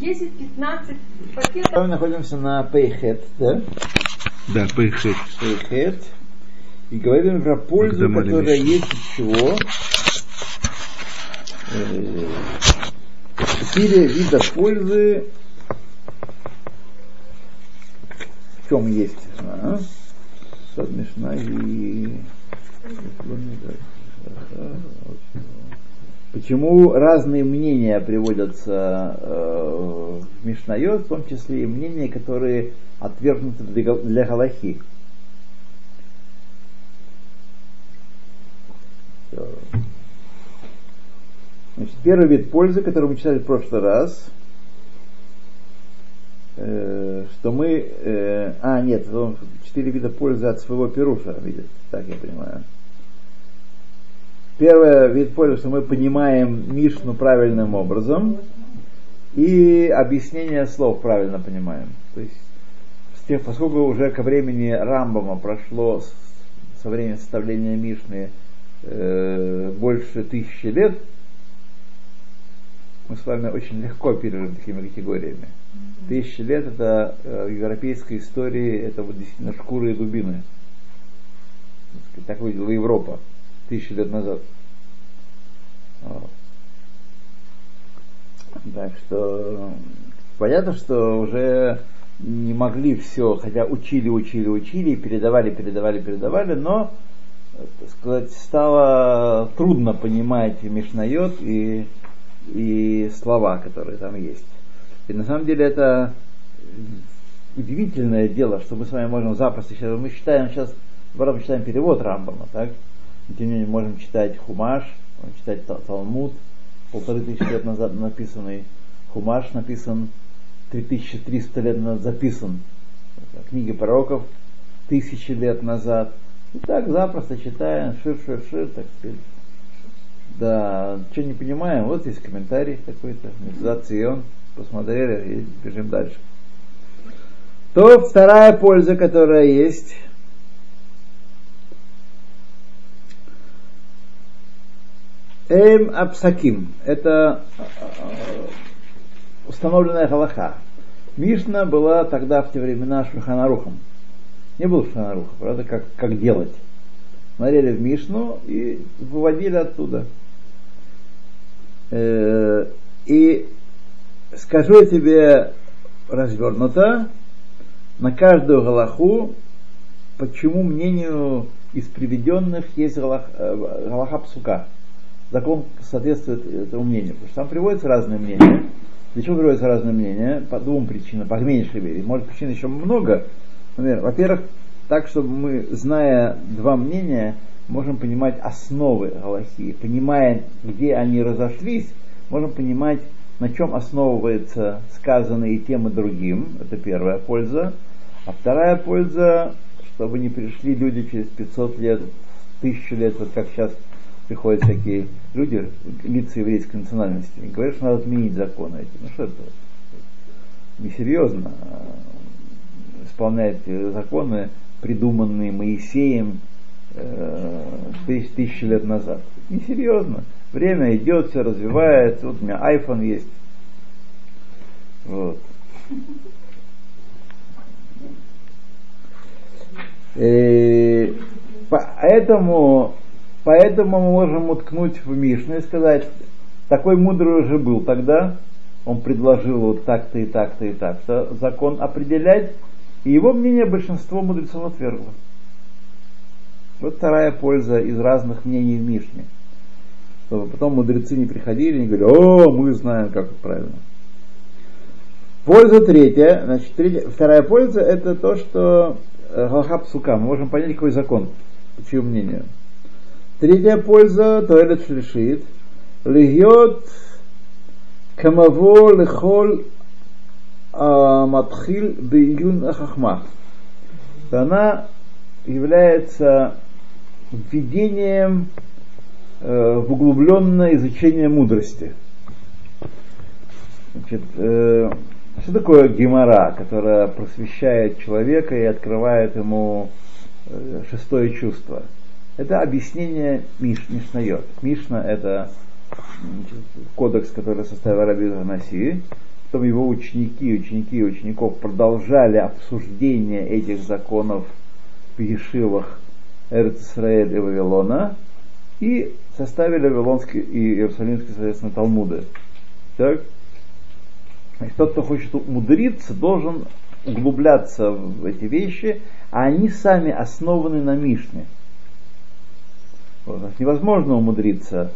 10-15 пакетов. Мы находимся на Пейхет, да? Да, Пейхет. Пейхет. И говорим про пользу, Когда которая есть от чего. Э, Четыре вида пользы. В чем есть? А? Сад Мишна и... Почему разные мнения приводятся э, в Мишнайот, в том числе и мнения, которые отвергнуты для, для Галахи. Значит, первый вид пользы, который мы читали в прошлый раз, э, что мы... э, а, нет, четыре вида пользы от своего перуша видит, так я понимаю. Первый вид пользы, что мы понимаем Мишну правильным образом и объяснение слов правильно понимаем. То есть, тех, поскольку уже ко времени Рамбама прошло со времени составления Мишны э, больше тысячи лет, мы с вами очень легко оперируем такими категориями. Тысячи лет это э, европейской истории это вот действительно шкуры и дубины. Так выглядела Европа тысячи лет назад. Вот. Так что понятно, что уже не могли все, хотя учили, учили, учили, передавали, передавали, передавали, но, так сказать, стало трудно понимать Мишнайот и, и слова, которые там есть. И на самом деле это удивительное дело, что мы с вами можем запросто сейчас, мы читаем сейчас, наоборот, мы читаем перевод Рамбама, так? Тем не менее можем читать Хумаш, можем читать Та- Талмуд, полторы тысячи лет назад написанный Хумаш написан 3300 лет назад записан. Книги пророков тысячи лет назад. И так запросто читаем, шир-шир-шир, так сказать. Да, что не понимаем, вот есть комментарий какой-то, Мецзат посмотрели и бежим дальше. То вторая польза, которая есть, Эм Апсаким. Это э, установленная галаха. Мишна была тогда в те времена Шульханарухом. Не было Шульханаруха, правда, как, как делать. Смотрели в Мишну и выводили оттуда. Э, И скажу тебе развернуто, на каждую галаху, почему мнению из приведенных есть галах, э, галаха псука. Закон соответствует этому мнению. Потому что там приводятся разные мнения. Для чего приводятся разные мнения? По двум причинам, по меньшей мере. Может, причин еще много. Например, во-первых, так, чтобы мы, зная два мнения, можем понимать основы Галахи. Понимая, где они разошлись, можем понимать, на чем основывается сказанное и тем и другим. Это первая польза. А вторая польза, чтобы не пришли люди через 500 лет, тысячу лет, вот как сейчас приходят всякие люди, лица еврейской национальности, и говорят, что надо отменить законы эти. Ну что это? Несерьезно исполнять законы, придуманные Моисеем э, тысяч, тысячи лет назад. Несерьезно. Время идет, все развивается. Вот у меня iPhone есть. Вот. Э, Поэтому, поэтому мы можем уткнуть в Мишну и сказать, такой мудрый уже был тогда, он предложил вот так-то и так-то и так-то закон определять, и его мнение большинство мудрецов отвергло. Вот вторая польза из разных мнений в Мишне. Чтобы потом мудрецы не приходили и не говорили, о, мы знаем, как правильно. Польза третья, значит, третья, вторая польза это то, что э, Галаха Псука, мы можем понять, какой закон, по мнению. Третья польза, Тоэлет Шлишит, Льет Камаво Лехол Матхил Биюн Ахахма. Она является введением э, в углубленное изучение мудрости. Значит, э, что такое гемора, которая просвещает человека и открывает ему э, шестое чувство? Это объяснение Миш, Мишнайот. Мишна это кодекс, который составил Раби Ханаси. потом его ученики, ученики учеников продолжали обсуждение этих законов в Ешивах Эрцисраэль и Вавилона и составили Вавилонский и Иерусалимский, соответственно, Талмуды. Так? Значит, тот, кто хочет умудриться, должен углубляться в эти вещи, а они сами основаны на Мишне. Невозможно умудриться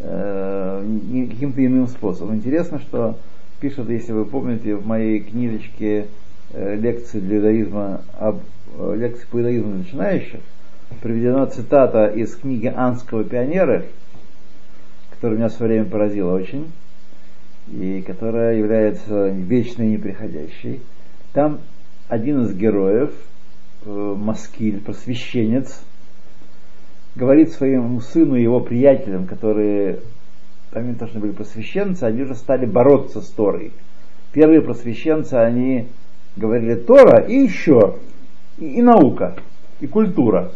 э, каким-то иным способом. Интересно, что пишет, если вы помните, в моей книжечке э, лекции для иудаизма об э, лекции по иудаизму начинающих, приведена цитата из книги Анского пионера, которая меня в свое время поразила очень, и которая является вечной и неприходящей. Там один из героев, э, Маскиль, просвещенец, говорит своему сыну и его приятелям, которые помимо того, что были просвещенцы, они уже стали бороться с Торой. Первые просвещенцы, они говорили Тора и еще, и, и наука, и культура.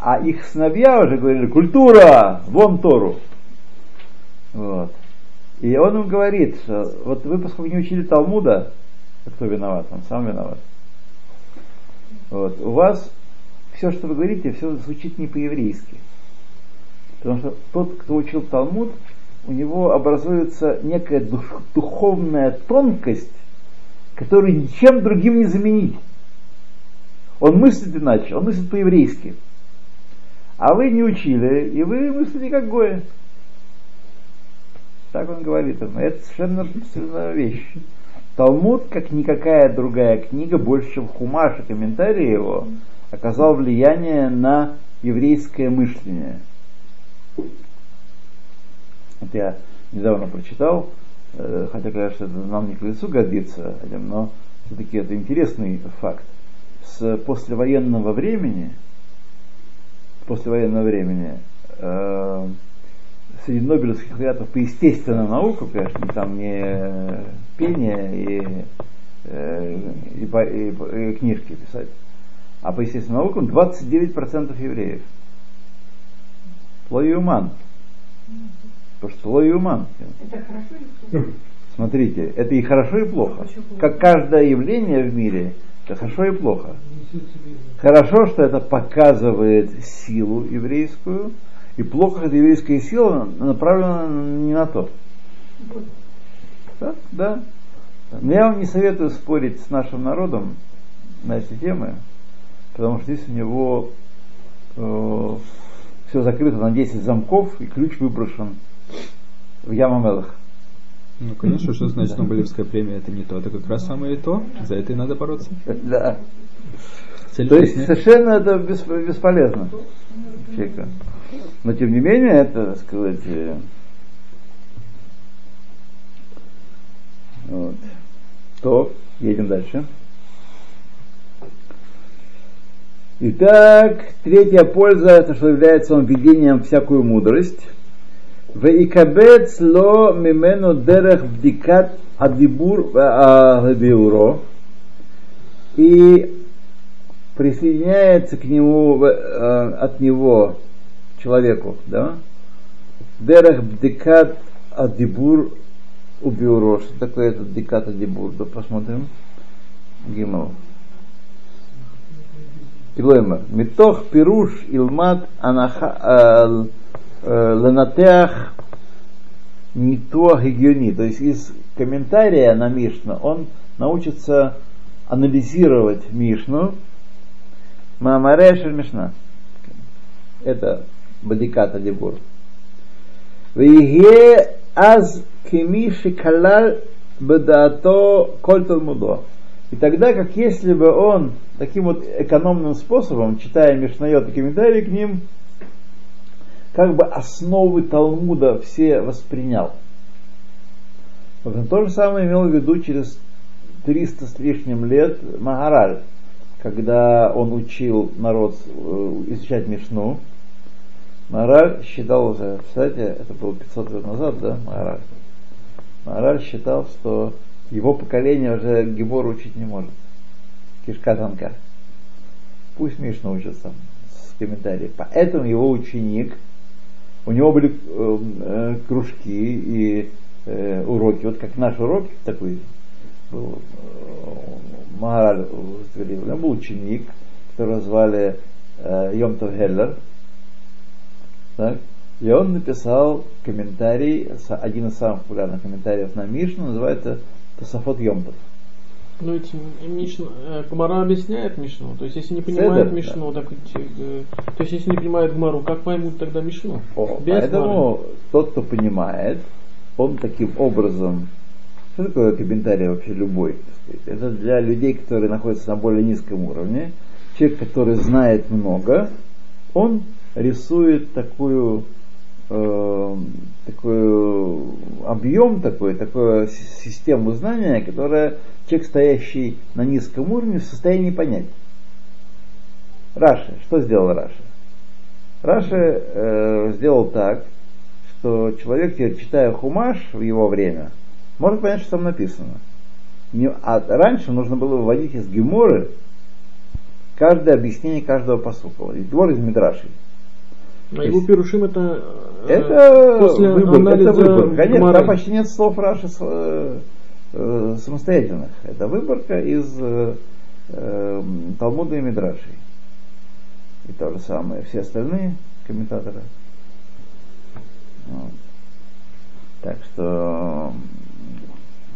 А их сыновья уже говорили, культура, вон Тору. Вот. И он им говорит, что вот вы, поскольку не учили Талмуда, кто виноват? Он сам виноват. Вот. У вас все, что вы говорите, все звучит не по-еврейски. Потому что тот, кто учил Талмуд, у него образуется некая дух, духовная тонкость, которую ничем другим не заменить. Он мыслит иначе, он мыслит по-еврейски. А вы не учили, и вы мыслите как Гоя. Так он говорит. Это совершенно совершенно вещь. Талмуд, как никакая другая книга, больше, чем Хумаш и комментарии его, оказал влияние на еврейское мышление. Это я недавно прочитал, э, хотя, конечно, это нам не к лицу годится, но все-таки это интересный факт. С послевоенного времени, послевоенного времени, э, среди Нобелевских лауреатов по естественным наукам, конечно, там не пение и, э, и, и, и книжки писать, а по естественным наукам 29% евреев. Лоюман. Потому что лоюман. Это хорошо или плохо? Смотрите, это и хорошо, и плохо. Как каждое явление в мире, это хорошо и плохо. Хорошо, что это показывает силу еврейскую, и плохо, что еврейская сила направлена не на то. Да, да. Но я вам не советую спорить с нашим народом на эти темы, потому что здесь у него э, все закрыто на 10 замков, и ключ выброшен в Ямамелах. Ну, конечно, что значит Нобелевская премия? Это не то, это как раз самое то. За это и надо бороться. Да. Цель То есть совершенно это бесполезно. Человека. Но тем не менее, это, так сказать, э, вот. То, едем дальше. Итак, третья польза, это что является он введением всякую мудрость. Веикабец ло мимену дерех вдикат адибур адиуро. И присоединяется к нему, э, от него человеку, да? Дерех бдикат адибур убиуро. Что такое этот бдикат адибур? Да посмотрим. Гимал. Илоймер. Митох пируш илмат анаха ленатеах нитуах гигиони. То есть из комментария на Мишну он научится анализировать Мишну, Маамаре Мишна. Это Бадиката Дебур. Виге аз кемиши калал бедаато коль талмудо. И тогда, как если бы он таким вот экономным способом, читая Мишнайот и комментарии к ним, как бы основы Талмуда все воспринял. Вот то же самое имел в виду через 300 с лишним лет Магараль, когда он учил народ э, изучать Мишну. Магараль считал уже, кстати, это было 500 лет назад, да, Магараль. Магараль считал, что его поколение уже Гибор учить не может. Кишка тонка. Пусть Мишна учится с комментарием. Поэтому его ученик, у него были э, э, кружки и э, уроки. Вот как наш урок такой был э, у него был ученик, которого звали э, Йомтов Хеллер. Так? И он написал комментарий, один из самых популярных комментариев на Мишну, называется Тософот Йомтов. Ну, эти Мишну, э, Гмара объясняет Мишну. То есть, если не понимают Седер, Мишну, так, э, то есть, если не понимают Гмару, как поймут тогда Мишну? О, Без поэтому Гмары. тот, кто понимает, он таким образом, что такое комментарий вообще любой? Это для людей, которые находятся на более низком уровне. Человек, который знает много, он рисует такую э, такой объем такой, такую систему знания, которая человек, стоящий на низком уровне, в состоянии понять. Раши, что сделал Раши? Раши э, сделал так, что человек, читая хумаш в его время, может понять, что там написано. А раньше нужно было выводить из геморы каждое объяснение каждого посука. Гемор из Мидрашей. А его Пирушим это, э, Это после выбор, анализа это выбор. Конечно, Гмары. там почти нет слов Раши э, э, самостоятельных. Это выборка из э, э, Талмуда и Мидрашей. И то же самое все остальные комментаторы. Вот. Так что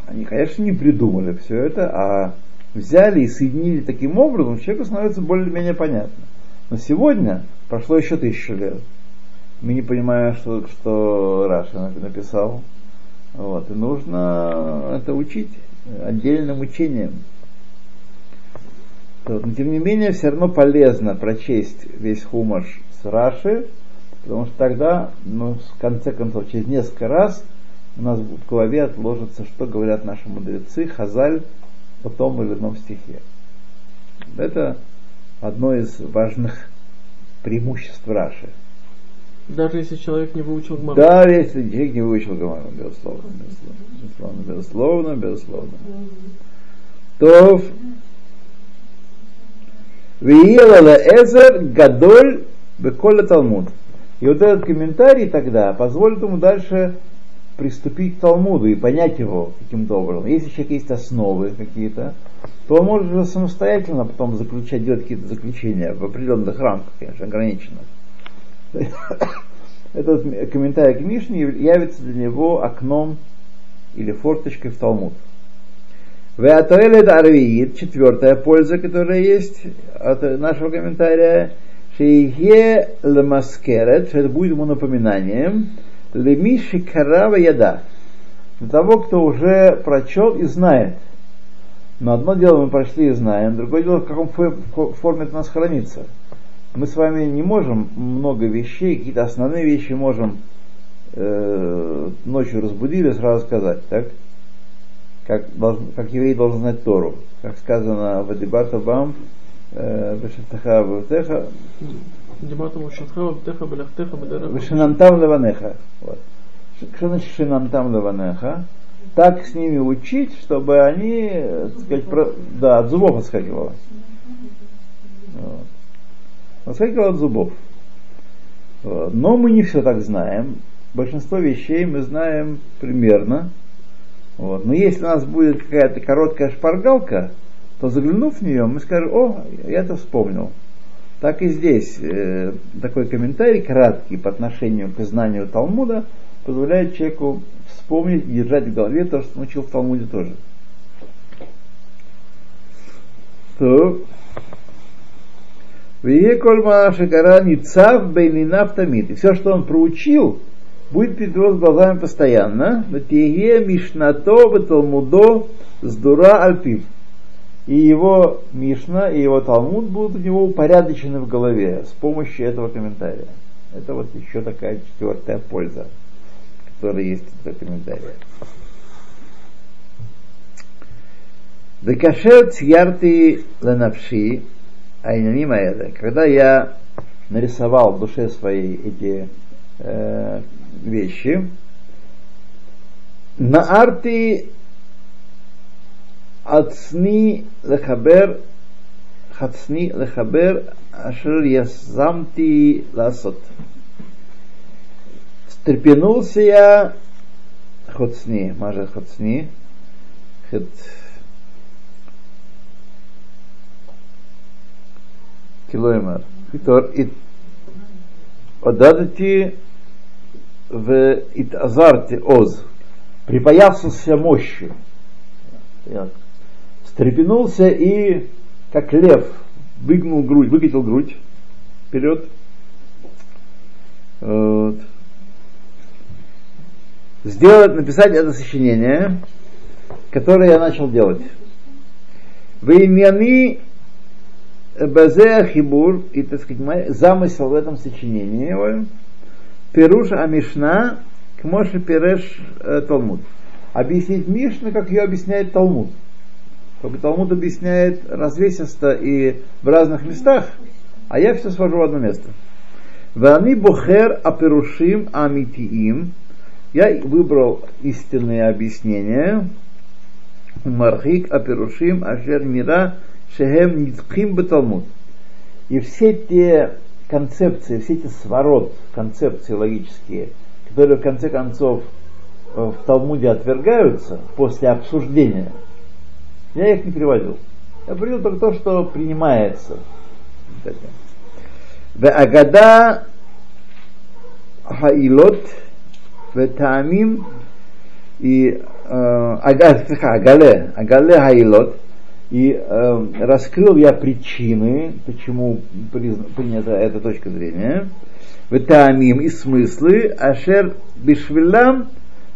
они, конечно, не придумали все это, а взяли и соединили таким образом, человеку становится более-менее понятно. Но сегодня прошло еще тысячу лет. Мы не понимаем, что, что Раша написал. Вот. И нужно это учить отдельным учением. Но тем не менее, все равно полезно прочесть весь хумаш с Раши, потому что тогда, ну, в конце концов, через несколько раз у нас в голове отложится, что говорят наши мудрецы, Хазаль о том или ином стихе. Это одно из важных преимуществ Раши. Даже если человек не выучил Гмару. Да, если человек не выучил Гамару, безусловно, безусловно, безусловно, безусловно. То Виелала Эзер Гадоль Беколя Талмуд. И вот этот комментарий тогда позволит ему дальше приступить к Талмуду и понять его каким-то образом. Если у человека есть основы какие-то, то он может уже самостоятельно потом заключать, делать какие-то заключения в определенных рамках, конечно, ограниченных. Этот комментарий к Мишне явится для него окном или форточкой в Талмуд. Веатоэлет арвиит, четвертая польза, которая есть от нашего комментария, шейхе лемаскерет, что это будет ему напоминанием, лемиши карава яда, для того, кто уже прочел и знает. Но одно дело мы прочли и знаем, другое дело, в каком фо- форме это у нас хранится. Мы с вами не можем много вещей, какие-то основные вещи можем э, ночью разбудили сразу сказать, так? Как, должен, как еврей должен знать Тору. Как сказано в Адибата Бам, Птеха, Беляхтеха, Бедера. Вешанантам Леванеха. Вот. Что значит Шинантам Леванеха? Так с ними учить, чтобы они, так сказать, про- да, от зубов отскакивало. Вот. Отскакивало от зубов. Но мы не все так знаем. Большинство вещей мы знаем примерно. Вот. Но если у нас будет какая-то короткая шпаргалка, то заглянув в нее, мы скажем, о, я это вспомнил. Так и здесь э, такой комментарий краткий по отношению к знанию Талмуда позволяет человеку вспомнить и держать в голове то, что учил в Талмуде тоже. То Вие кольма шакара ницав бейнинав тамид. И все, что он проучил, будет перед его глазами постоянно. Ватиге мишнато талмудо сдура альпив. И его Мишна, и его Талмуд будут у него упорядочены в голове с помощью этого комментария. Это вот еще такая четвертая польза, которые есть в Бетамикдаше. Декашер ленавши, а айнамима это. Когда я нарисовал в душе своей эти э, вещи, на арты отсни лехабер Хацни лехабер ашир ясамти ласот. Стрепенулся я Хоцни, Мажа Хоцни, Хет, Килоемар. Итор, и Одадати в Итазарте Оз. Припоясался мощью. Я встрепенулся и, как лев, выгнул грудь, выкатил грудь вперед. Вот. Сделать, написать это сочинение, которое я начал делать. Веймями Базе Хибур, и, так сказать, замысел в этом сочинении, Перуш Амишна, к Моше Переш э, Талмуд. Объяснить Мишну, как ее объясняет Талмуд. Только Талмуд объясняет развесисто и в разных местах, а я все свожу в одно место. Вани Бухер Аперушим Амитиим. Я выбрал истинные объяснения. Мархик Аперушим Ашер Мира Шехем Ницхим Баталмуд. И все те концепции, все эти сворот, концепции логические, которые в конце концов э, в Талмуде отвергаются после обсуждения, я их не приводил. Я приводил только то, что принимается. Агада Хаилот Таамим и Агале, Агале Хаилот и э, раскрыл я причины, почему принята эта точка зрения, витамим и смыслы, ашер бишвилам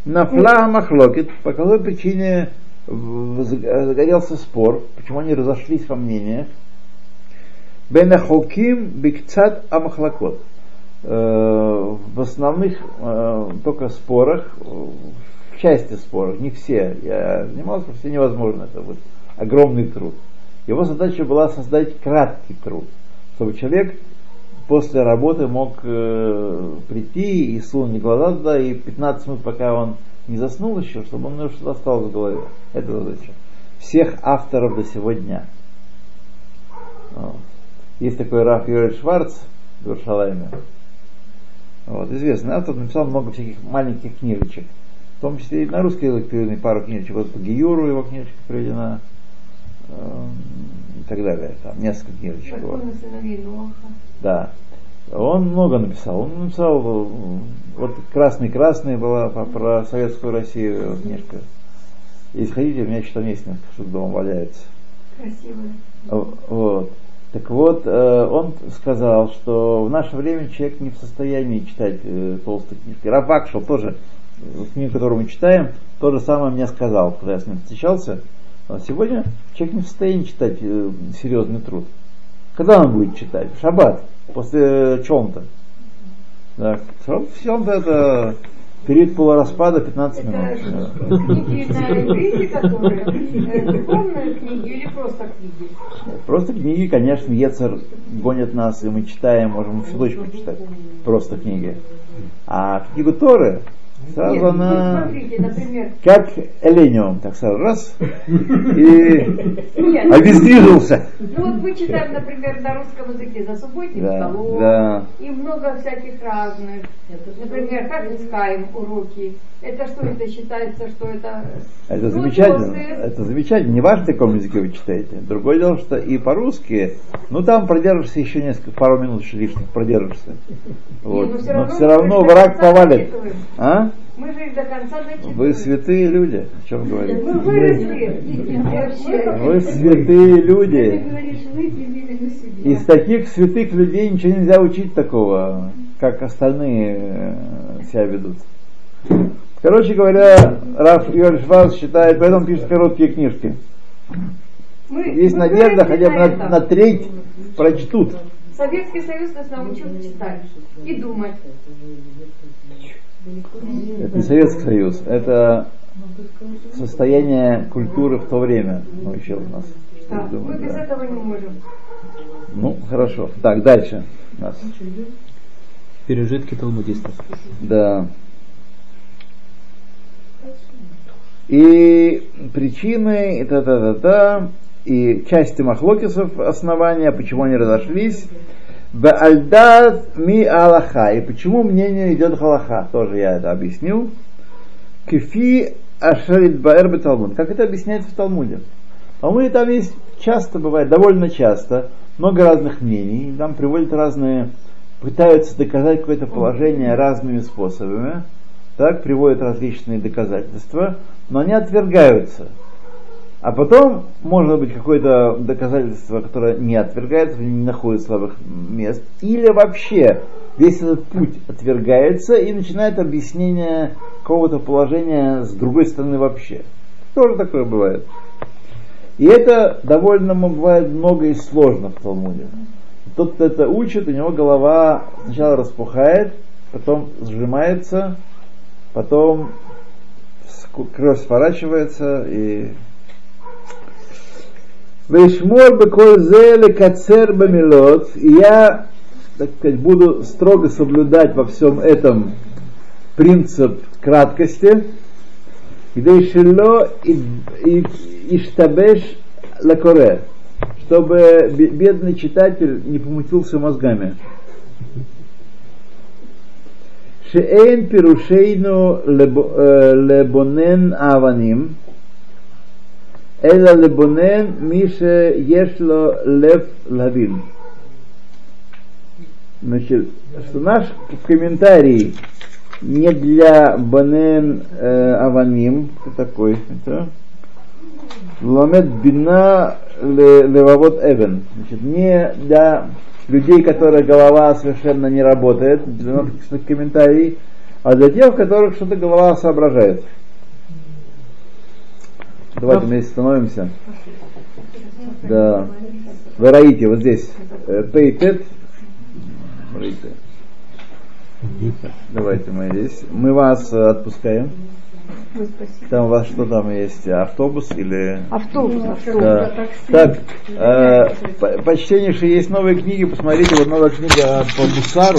нафла махлокит, по какой причине загорелся спор, почему они разошлись во мнениях. Бенахоким бикцат амахлакот. Э, в основных э, только спорах, в части споров, не все, я занимался, все невозможно это будет огромный труд. Его задача была создать краткий труд, чтобы человек после работы мог э, прийти и сунуть глаза туда, и 15 минут, пока он не заснул еще, чтобы он что-то осталось в голове. Это задача. Всех авторов до сегодня. Вот. Есть такой Раф Юрий Шварц в Иерушалайме. Вот, известный автор, написал много всяких маленьких книжечек. В том числе и на русский язык переведены пару книжечек. Вот по Гиюру его книжечка переведена и так далее. Там несколько книжечек было. Да. Он много написал. Он написал, вот «Красный-красный» была про советскую Россию книжка. Если хотите, у меня еще там есть несколько штук дома валяется. Красиво. Вот. Так вот, э, он сказал, что в наше время человек не в состоянии читать э, толстые книжки. Рафакшел тоже, книгу, которую мы читаем, то же самое мне сказал, когда я с ним встречался. А сегодня человек не в состоянии читать э, серьезный труд. Когда он будет читать? В шаббат, после чем-то. Да, чем-то это период полураспада 15 Это минут. книги книги или просто книги? Просто книги, конечно, Ецер гонит нас, и мы читаем, можем всю ночь почитать. Просто книги. А книгу Торы, Сразу Нет, она, ну, смотрите, например, как элениум, так сразу раз, и нет, обездвижился. ну вот мы читаем, например, на русском языке за субботним Да, столом, да. и много всяких разных. Например, как искаем уроки. Это что это считается, что это... Это Ну, замечательно, это замечательно. Не важно, на каком языке вы читаете. Другое дело, что и по-русски, ну там продержишься еще несколько, пару минут лишних, продержишься. Вот. но Но равно все мы равно враг повалит. дочитываем. А? Мы же их до конца зачитываем. Вы святые люди, о чем говорите? Мы выросли. Вообще. Вы святые люди. вы. Из таких святых людей ничего нельзя учить такого, как остальные э, себя ведут. Короче говоря, Раф Йорь Шварц считает, поэтому пишет короткие книжки. Мы- Есть мы надежда, хотя бы на на треть прочтут. Советский Союз нас научил читать и думать. Это не Советский Союз, это состояние культуры в то время научил нас. Да, мы Думаю, без да. этого не можем. Ну, хорошо. Так, дальше. У нас. Пережитки талмудистов. Да. И причины, и та-та-та-та, и части махлокисов основания, почему они разошлись. Баальдат ми Аллаха. И почему мнение идет Халаха, тоже я это объяснил. Кефи Ашарит Баэр Талмуд. Как это объясняется в Талмуде? В Талмуде там есть часто бывает, довольно часто, много разных мнений. Там приводят разные, пытаются доказать какое-то положение разными способами. Так, приводят различные доказательства, но они отвергаются. А потом, может быть, какое-то доказательство, которое не отвергается, не находит слабых мест, или вообще весь этот путь отвергается и начинает объяснение какого-то положения с другой стороны вообще. Тоже такое бывает. И это довольно бывает много и сложно в Талмуде. Тот, кто это учит, у него голова сначала распухает, потом сжимается, потом кровь сворачивается и Вейшмор беколь зеле кацер бамилот. И я, так сказать, буду строго соблюдать во всем этом принцип краткости. Вейшило иштабеш лакоре. Чтобы бедный читатель не помутился мозгами. Шеэн пирушейну лебонен аваним. Эла лебонен мише ешло лев лавин. Значит, что наш комментарий не для банен э, аваним, кто такой, это ламет бина левовод эвен. Значит, не для людей, которые голова совершенно не работает, для наших комментарий, а для тех, у которых что-то голова соображает. Давайте вместе становимся. Да. Вы роите вот здесь. Пейтет. Давайте мы здесь. Мы вас отпускаем. Там у вас что там есть? Автобус или... Автобус, автобус. Да. Так, э, почтеннейшие, есть новые книги, посмотрите, вот новая книга по Бусару.